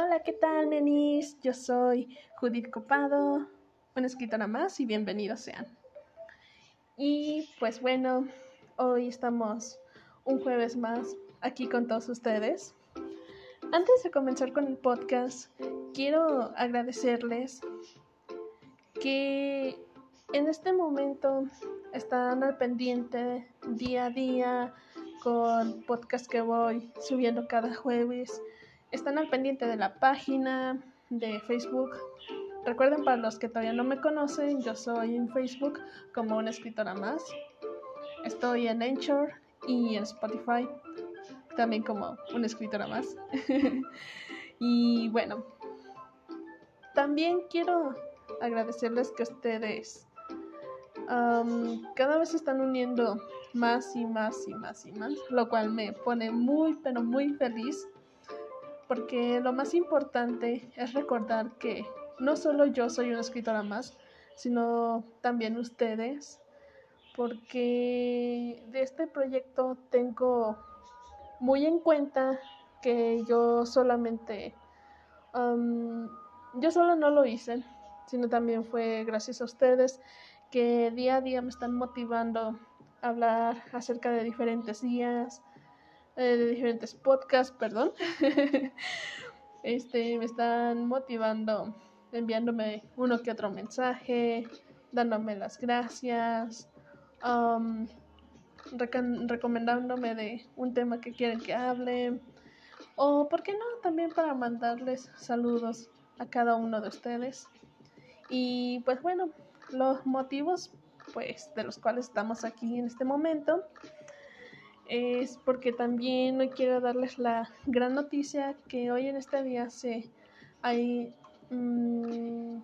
Hola, ¿qué tal, nenis? Yo soy Judith Copado, una escritora más y bienvenidos sean. Y pues bueno, hoy estamos un jueves más aquí con todos ustedes. Antes de comenzar con el podcast, quiero agradecerles que en este momento están al pendiente día a día con podcast que voy subiendo cada jueves. Están al pendiente de la página de Facebook. Recuerden para los que todavía no me conocen, yo soy en Facebook como una escritora más. Estoy en Anchor y en Spotify también como una escritora más. y bueno, también quiero agradecerles que ustedes cada vez se están uniendo más y más y más y más, lo cual me pone muy, pero muy feliz, porque lo más importante es recordar que no solo yo soy una escritora más, sino también ustedes, porque de este proyecto tengo muy en cuenta que yo solamente, yo solo no lo hice, sino también fue gracias a ustedes que día a día me están motivando a hablar acerca de diferentes días, eh, de diferentes podcasts, perdón. este, me están motivando, enviándome uno que otro mensaje, dándome las gracias, recomendándome de un tema que quieren que hable, o, ¿por qué no?, también para mandarles saludos a cada uno de ustedes. Y pues bueno, los motivos pues de los cuales estamos aquí en este momento es porque también hoy quiero darles la gran noticia que hoy en este día se hay mmm,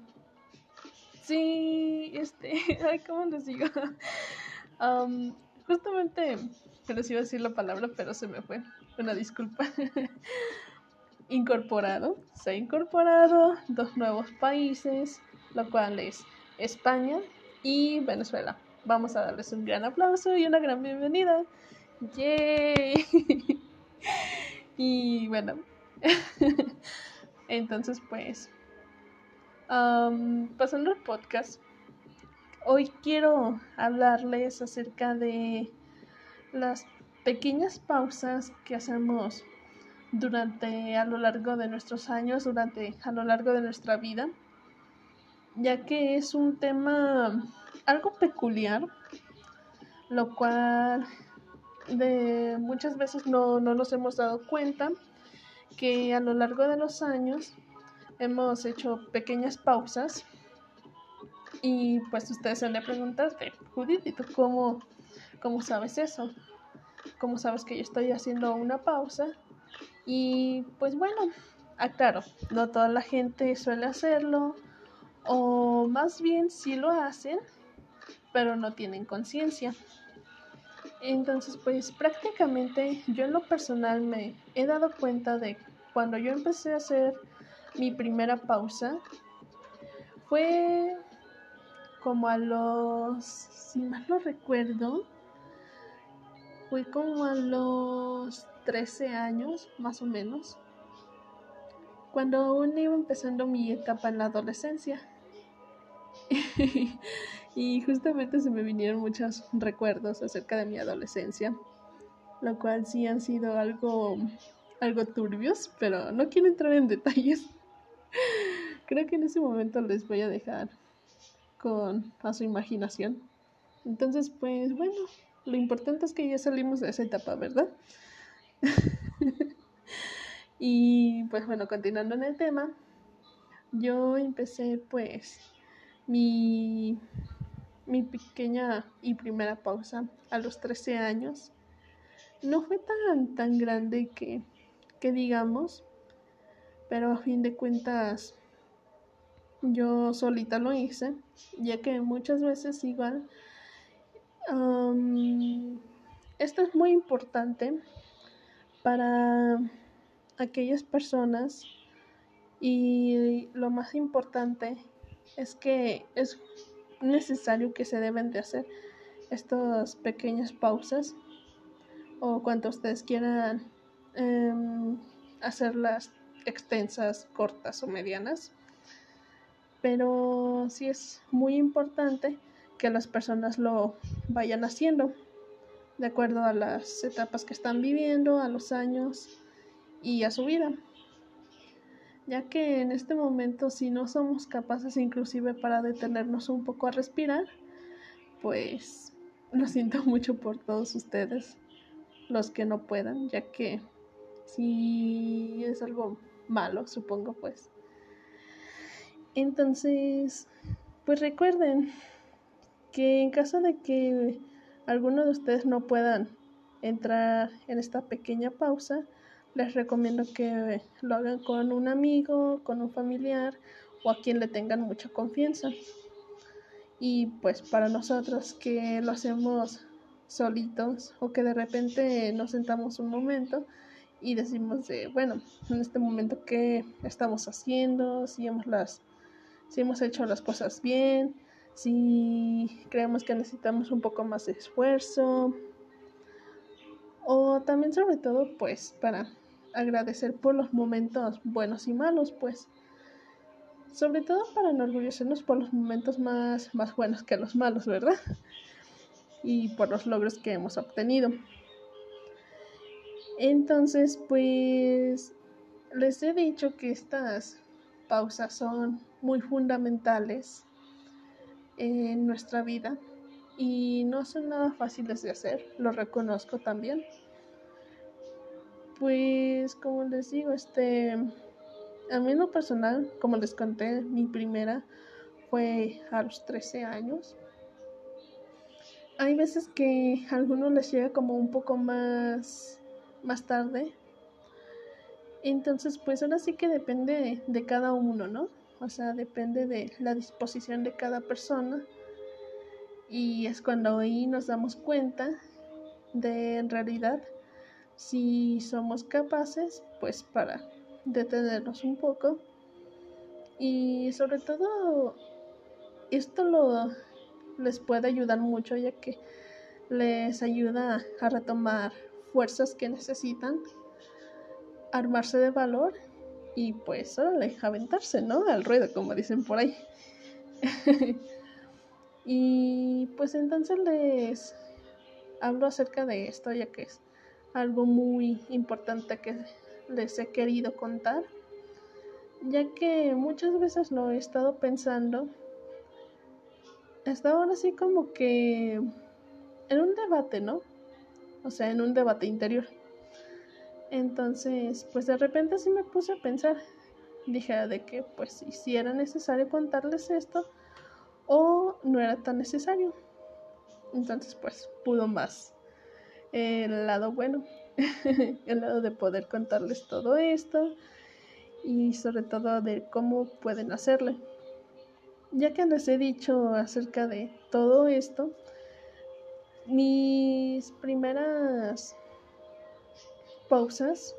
sí este cómo les digo um, justamente les iba a decir la palabra pero se me fue una disculpa incorporado se ha incorporado dos nuevos países lo cual es España y Venezuela. Vamos a darles un gran aplauso y una gran bienvenida. ¡Yay! y bueno, entonces pues, pasando al podcast, hoy quiero hablarles acerca de las pequeñas pausas que hacemos durante a lo largo de nuestros años, durante a lo largo de nuestra vida ya que es un tema algo peculiar, lo cual de muchas veces no, nos hemos dado cuenta que a lo largo de los años hemos hecho pequeñas pausas y pues ustedes se han de preguntarte, Judith, ¿y tú cómo, cómo sabes eso? ¿Cómo sabes que yo estoy haciendo una pausa? Y pues bueno, aclaro, no toda la gente suele hacerlo, o más bien sí lo hacen, pero no tienen conciencia. Entonces, pues prácticamente yo en lo personal me he dado cuenta de cuando yo empecé a hacer mi primera pausa, fue como a los, si mal no recuerdo, fue como a los 13 años, más o menos, cuando aún iba empezando mi etapa en la adolescencia. y justamente se me vinieron muchos recuerdos acerca de mi adolescencia, lo cual sí han sido algo, algo turbios, pero no quiero entrar en detalles. Creo que en ese momento les voy a dejar con a su imaginación. Entonces, pues bueno, lo importante es que ya salimos de esa etapa, ¿verdad? y pues bueno, continuando en el tema, yo empecé pues mi, mi pequeña y primera pausa a los 13 años no fue tan, tan grande que, que digamos, pero a fin de cuentas yo solita lo hice, ya que muchas veces igual esto es muy importante para aquellas personas y lo más importante es que es necesario que se deben de hacer estas pequeñas pausas o cuanto ustedes quieran em, hacerlas extensas, cortas o medianas. Pero sí es muy importante que las personas lo vayan haciendo de acuerdo a las etapas que están viviendo, a los años y a su vida. Ya que en este momento si no somos capaces inclusive para detenernos un poco a respirar, pues lo siento mucho por todos ustedes, los que no puedan, ya que si es algo malo, supongo pues. Entonces, pues recuerden que en caso de que alguno de ustedes no puedan entrar en esta pequeña pausa, les recomiendo que lo hagan con un amigo, con un familiar o a quien le tengan mucha confianza. Y pues para nosotros que lo hacemos solitos o que de repente nos sentamos un momento y decimos de, bueno, en este momento qué estamos haciendo, si hemos las si hemos hecho las cosas bien, si creemos que necesitamos un poco más de esfuerzo o también sobre todo pues para agradecer por los momentos buenos y malos pues sobre todo para enorgullecernos por los momentos más, más buenos que los malos, ¿verdad? Y por los logros que hemos obtenido. Entonces, pues les he dicho que estas pausas son muy fundamentales en nuestra vida y no son nada fáciles de hacer, lo reconozco también. Pues como les digo, este a mí en lo personal, como les conté, mi primera fue a los 13 años. Hay veces que a algunos les llega como un poco más más tarde. Entonces, pues ahora sí que depende de cada uno, ¿no? O sea, depende de la disposición de cada persona. Y es cuando ahí nos damos cuenta de en realidad si somos capaces, pues para detenernos un poco. Y sobre todo, esto lo les puede ayudar mucho ya que les ayuda a retomar fuerzas que necesitan, armarse de valor y pues órale, aventarse, ¿no? Al ruedo, como dicen por ahí. y pues entonces les hablo acerca de esto, ya que es algo muy importante que les he querido contar, ya que muchas veces lo he estado pensando. Estaba ahora así como que en un debate, ¿no? o sea, en un debate interior. Entonces, pues de repente sí me puse a pensar, dije de que pues si era necesario contarles esto o no era tan necesario. Entonces, pues pudo más el lado bueno, el lado de poder contarles todo esto y sobre todo de cómo pueden hacerle. Ya que les he dicho acerca de todo esto, mis primeras pausas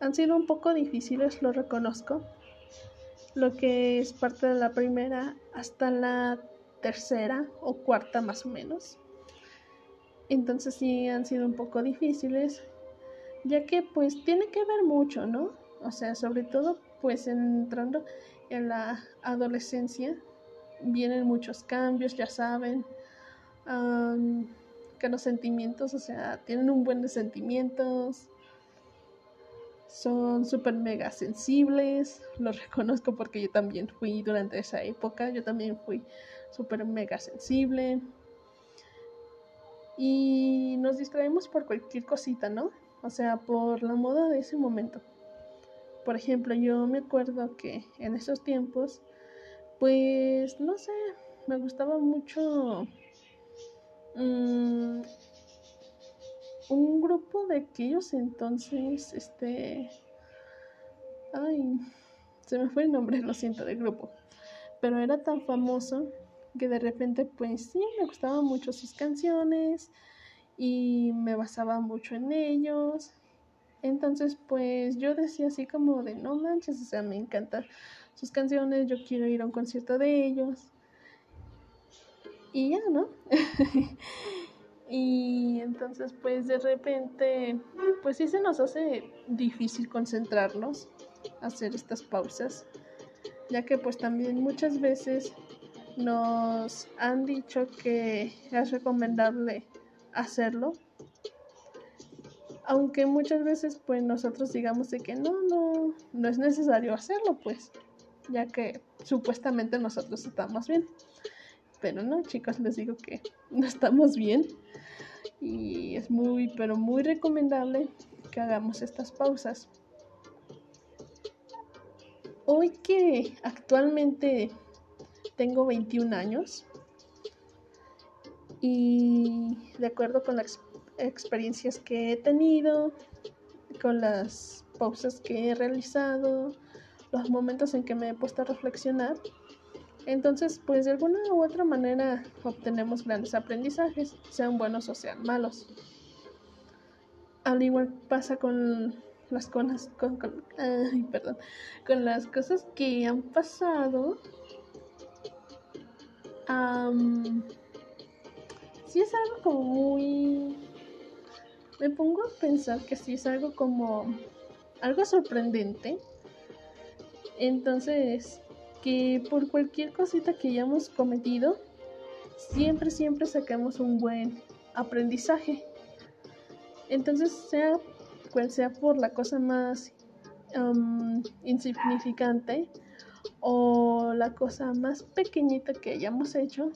han sido un poco difíciles, lo reconozco. Lo que es parte de la primera hasta la tercera o cuarta más o menos. Entonces sí han sido un poco difíciles, ya que pues tiene que ver mucho, ¿no? O sea, sobre todo pues entrando en la adolescencia, vienen muchos cambios, ya saben, que los sentimientos, o sea, tienen un buen de sentimientos, son súper mega sensibles, lo reconozco porque yo también fui durante esa época, yo también fui súper mega sensible. Y nos distraemos por cualquier cosita, ¿no? O sea, por la moda de ese momento. Por ejemplo, yo me acuerdo que en esos tiempos, pues, no sé, me gustaba mucho Mm, un grupo de aquellos entonces, este, ay, se me fue el nombre, lo siento, del grupo, pero era tan famoso que de repente, pues sí, me gustaban mucho sus canciones y me basaba mucho en ellos. Entonces, pues yo decía así como de, no manches, o sea, me encantan sus canciones, yo quiero ir a un concierto de ellos y ya, ¿no? y entonces pues de repente pues sí se nos hace difícil concentrarnos hacer estas pausas, ya que pues también muchas veces nos han dicho que es recomendable hacerlo, aunque muchas veces pues nosotros digamos de que no, no, no es necesario hacerlo pues, ya que supuestamente nosotros estamos bien. Pero no, chicos, les digo que no estamos bien y es muy, pero muy recomendable que hagamos estas pausas. Hoy que actualmente tengo 21 años y de acuerdo con las experiencias que he tenido, con las pausas que he realizado, los momentos en que me he puesto a reflexionar, entonces, pues de alguna u otra manera obtenemos grandes aprendizajes, sean buenos o sean malos. Al igual pasa con las cosas, con, perdón, con las cosas que han pasado. Si es algo como muy... Me pongo a pensar que si es algo como algo sorprendente. Entonces, que por cualquier cosita que hayamos cometido, siempre, siempre saquemos un buen aprendizaje. Entonces, sea cual sea por la cosa más um, insignificante o la cosa más pequeñita que hayamos hecho,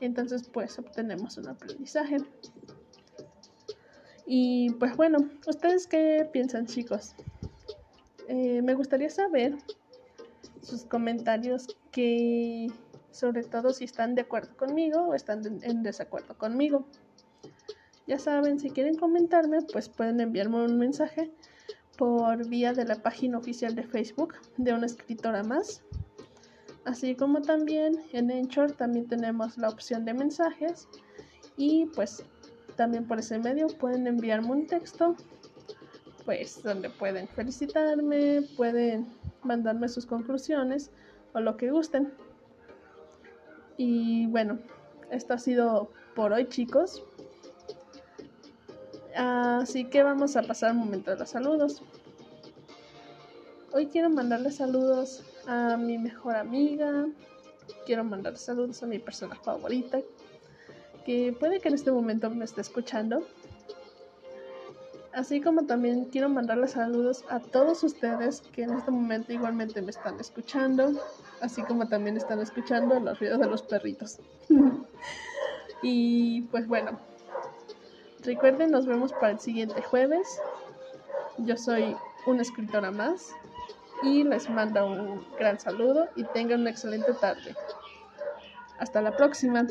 entonces pues obtenemos un aprendizaje. Y pues bueno, ¿ustedes qué piensan chicos? Eh, me gustaría saber sus comentarios que sobre todo si están de acuerdo conmigo o están en desacuerdo conmigo. Ya saben, si quieren comentarme, pues pueden enviarme un mensaje por vía de la página oficial de Facebook de una escritora más. Así como también en Anchor también tenemos la opción de mensajes y pues también por ese medio pueden enviarme un texto pues donde pueden felicitarme, pueden mandarme sus conclusiones o lo que gusten. Y bueno, esto ha sido por hoy chicos. Así que vamos a pasar un momento de los saludos. Hoy quiero mandarle saludos a mi mejor amiga. Quiero mandar saludos a mi persona favorita. Que puede que en este momento me esté escuchando. Así como también quiero mandarle saludos a todos ustedes que en este momento igualmente me están escuchando, así como también están escuchando los ruidos de los perritos. y pues bueno, recuerden, nos vemos para el siguiente jueves. Yo soy una escritora más y les mando un gran saludo y tengan una excelente tarde. Hasta la próxima.